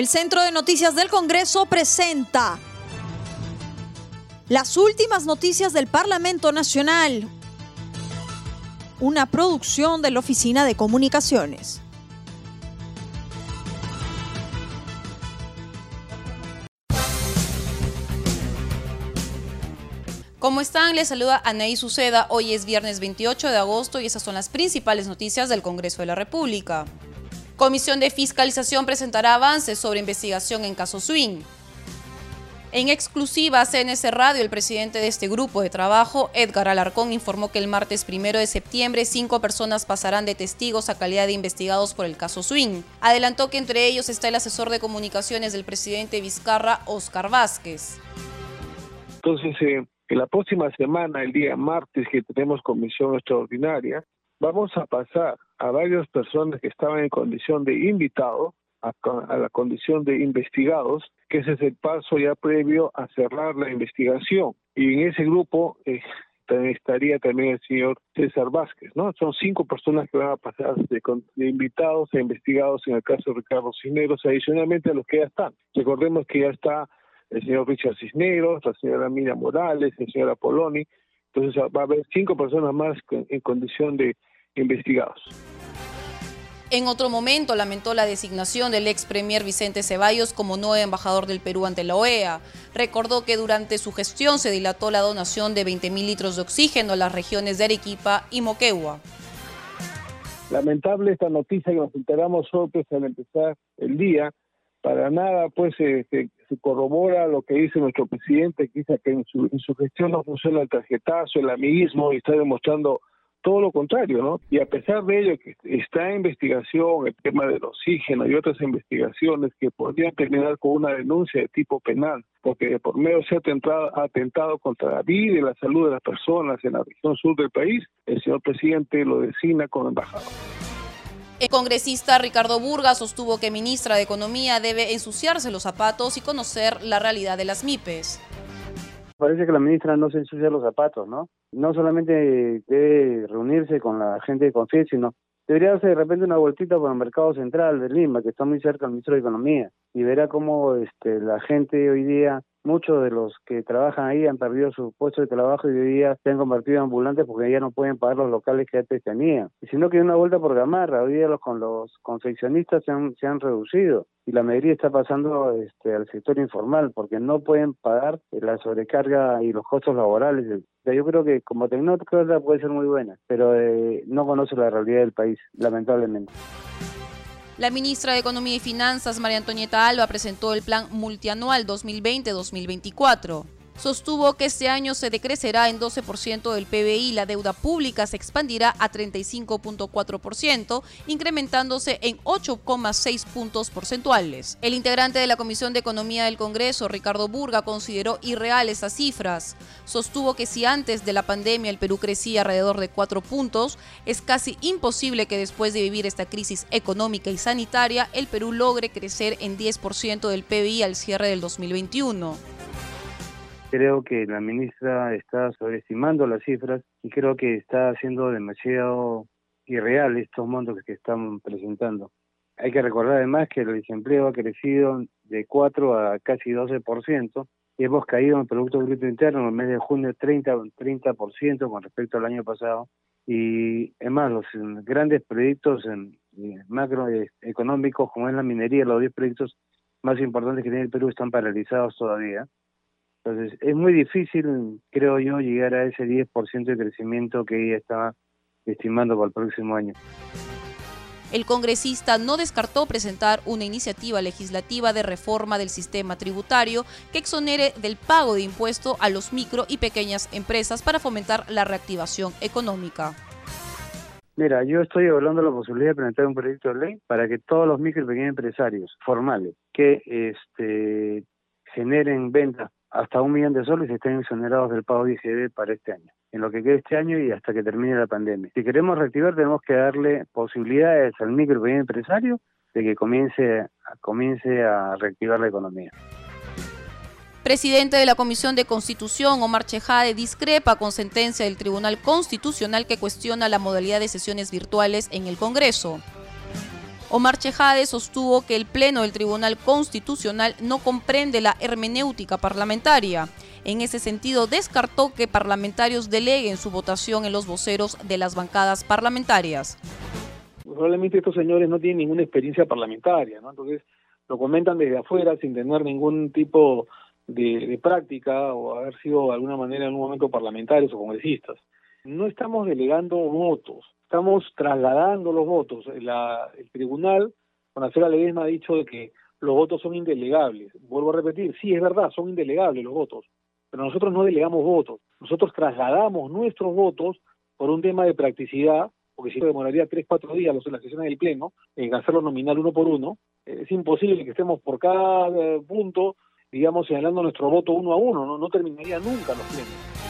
El Centro de Noticias del Congreso presenta las últimas noticias del Parlamento Nacional, una producción de la Oficina de Comunicaciones. ¿Cómo están? Les saluda Anaí Suceda. Hoy es viernes 28 de agosto y esas son las principales noticias del Congreso de la República. Comisión de Fiscalización presentará avances sobre investigación en caso Swing. En exclusiva CNC Radio, el presidente de este grupo de trabajo, Edgar Alarcón, informó que el martes primero de septiembre cinco personas pasarán de testigos a calidad de investigados por el caso Swing. Adelantó que entre ellos está el asesor de comunicaciones del presidente Vizcarra, Oscar Vázquez. Entonces, eh, en la próxima semana, el día martes, que tenemos comisión extraordinaria, vamos a pasar a varias personas que estaban en condición de invitados a, la condición de investigados, que ese es el paso ya previo a cerrar la investigación. Y en ese grupo eh, estaría también el señor César Vázquez, ¿no? Son cinco personas que van a pasar de, invitados a investigados en el caso de Ricardo Cisneros, adicionalmente a los que ya están. Recordemos que ya está el señor Richard Cisneros, la señora Mira Morales, el señor Apoloni, entonces va a haber cinco personas más en condición de investigados. En otro momento lamentó la designación del ex premier Vicente Ceballos como nuevo embajador del Perú ante la OEA. Recordó que durante su gestión se dilató la donación de 20.000 litros de oxígeno a las regiones de Arequipa y Moquegua. Lamentable esta noticia que nos enteramos hoy pues, al empezar el día. Para nada pues se, corrobora lo que dice nuestro presidente, que dice que en su, en su gestión no funciona el tarjetazo, el amiguismo y está demostrando todo lo contrario, ¿no? Y a pesar de ello que está en investigación el tema del oxígeno y otras investigaciones que podrían terminar con una denuncia de tipo penal, porque por medio se ha atentado, atentado contra la vida y la salud de las personas en la región sur del país, el señor presidente lo designa como embajador. El congresista Ricardo Burga sostuvo que ministra de Economía debe ensuciarse los zapatos y conocer la realidad de las MIPES. Parece que la ministra no se ensucia los zapatos, ¿no? No solamente debe reunirse con la gente de confianza, sino debería darse de repente una vueltita por el mercado central de Lima, que está muy cerca del ministro de Economía, y verá cómo este, la gente hoy día muchos de los que trabajan ahí han perdido su puesto de trabajo y hoy día se han convertido en ambulantes porque ya no pueden pagar los locales que antes tenían. Y si no quieren una vuelta por Gamarra, hoy día los con los confeccionistas se han, se han reducido y la mayoría está pasando este, al sector informal porque no pueden pagar la sobrecarga y los costos laborales. Yo creo que como tecnócrata puede ser muy buena, pero eh, no conoce la realidad del país, lamentablemente. La ministra de Economía y Finanzas, María Antonieta Alba, presentó el plan multianual 2020-2024 sostuvo que este año se decrecerá en 12% del PBI, la deuda pública se expandirá a 35.4%, incrementándose en 8,6 puntos porcentuales. El integrante de la Comisión de Economía del Congreso, Ricardo Burga, consideró irreales esas cifras. Sostuvo que si antes de la pandemia el Perú crecía alrededor de 4 puntos, es casi imposible que después de vivir esta crisis económica y sanitaria, el Perú logre crecer en 10% del PBI al cierre del 2021. Creo que la ministra está sobreestimando las cifras y creo que está haciendo demasiado irreal estos montos que están presentando. Hay que recordar además que el desempleo ha crecido de 4 a casi 12% y hemos caído en el Producto Bruto Interno en el mes de junio 30, 30% con respecto al año pasado. Y además, los grandes proyectos en, macroeconómicos como es la minería, los 10 proyectos más importantes que tiene el Perú están paralizados todavía. Entonces, es muy difícil, creo yo, llegar a ese 10% de crecimiento que ella estaba estimando para el próximo año. El congresista no descartó presentar una iniciativa legislativa de reforma del sistema tributario que exonere del pago de impuesto a los micro y pequeñas empresas para fomentar la reactivación económica. Mira, yo estoy evaluando la posibilidad de presentar un proyecto de ley para que todos los micro y pequeños empresarios formales que este, generen ventas hasta un millón de soles estén exonerados del pago de IGB para este año, en lo que quede este año y hasta que termine la pandemia. Si queremos reactivar, tenemos que darle posibilidades al micro y pequeño empresario de que comience, comience a reactivar la economía. Presidente de la Comisión de Constitución, Omar Chejade, discrepa con sentencia del Tribunal Constitucional que cuestiona la modalidad de sesiones virtuales en el Congreso. Omar Chejade sostuvo que el Pleno del Tribunal Constitucional no comprende la hermenéutica parlamentaria. En ese sentido, descartó que parlamentarios deleguen su votación en los voceros de las bancadas parlamentarias. Probablemente estos señores no tienen ninguna experiencia parlamentaria, ¿no? Entonces lo comentan desde afuera sin tener ningún tipo de, práctica o haber sido de alguna manera en un momento parlamentarios o congresistas. No estamos delegando votos, estamos trasladando los votos. el tribunal, con la Ledesma, ha dicho de que los votos son indelegables. Vuelvo a repetir, sí, es verdad, son indelegables los votos, pero nosotros no delegamos votos. Nosotros trasladamos nuestros votos por un tema de practicidad, porque si demoraría tres, cuatro días los, las sesiones del Pleno, en hacerlo nominal uno por uno, es imposible que estemos por cada eh, punto, digamos, señalando nuestro voto uno a uno, no, no terminaría nunca los plenos.